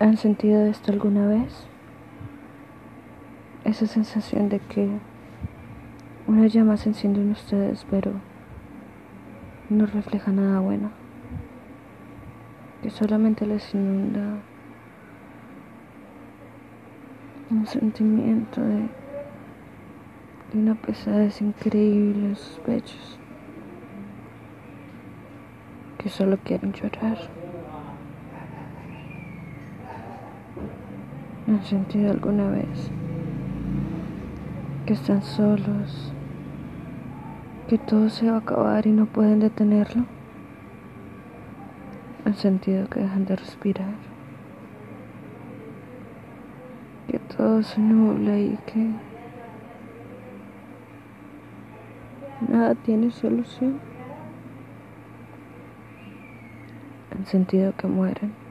¿Han sentido esto alguna vez? Esa sensación de que una llama se enciende en ustedes, pero no refleja nada bueno, que solamente les inunda un sentimiento de, una pesadez increíble en sus pechos, que solo quieren llorar. ¿Han sentido alguna vez que están solos, que todo se va a acabar y no pueden detenerlo? ¿Han sentido que dejan de respirar? Que todo se nubla y que nada tiene solución. ¿Han sentido que mueren?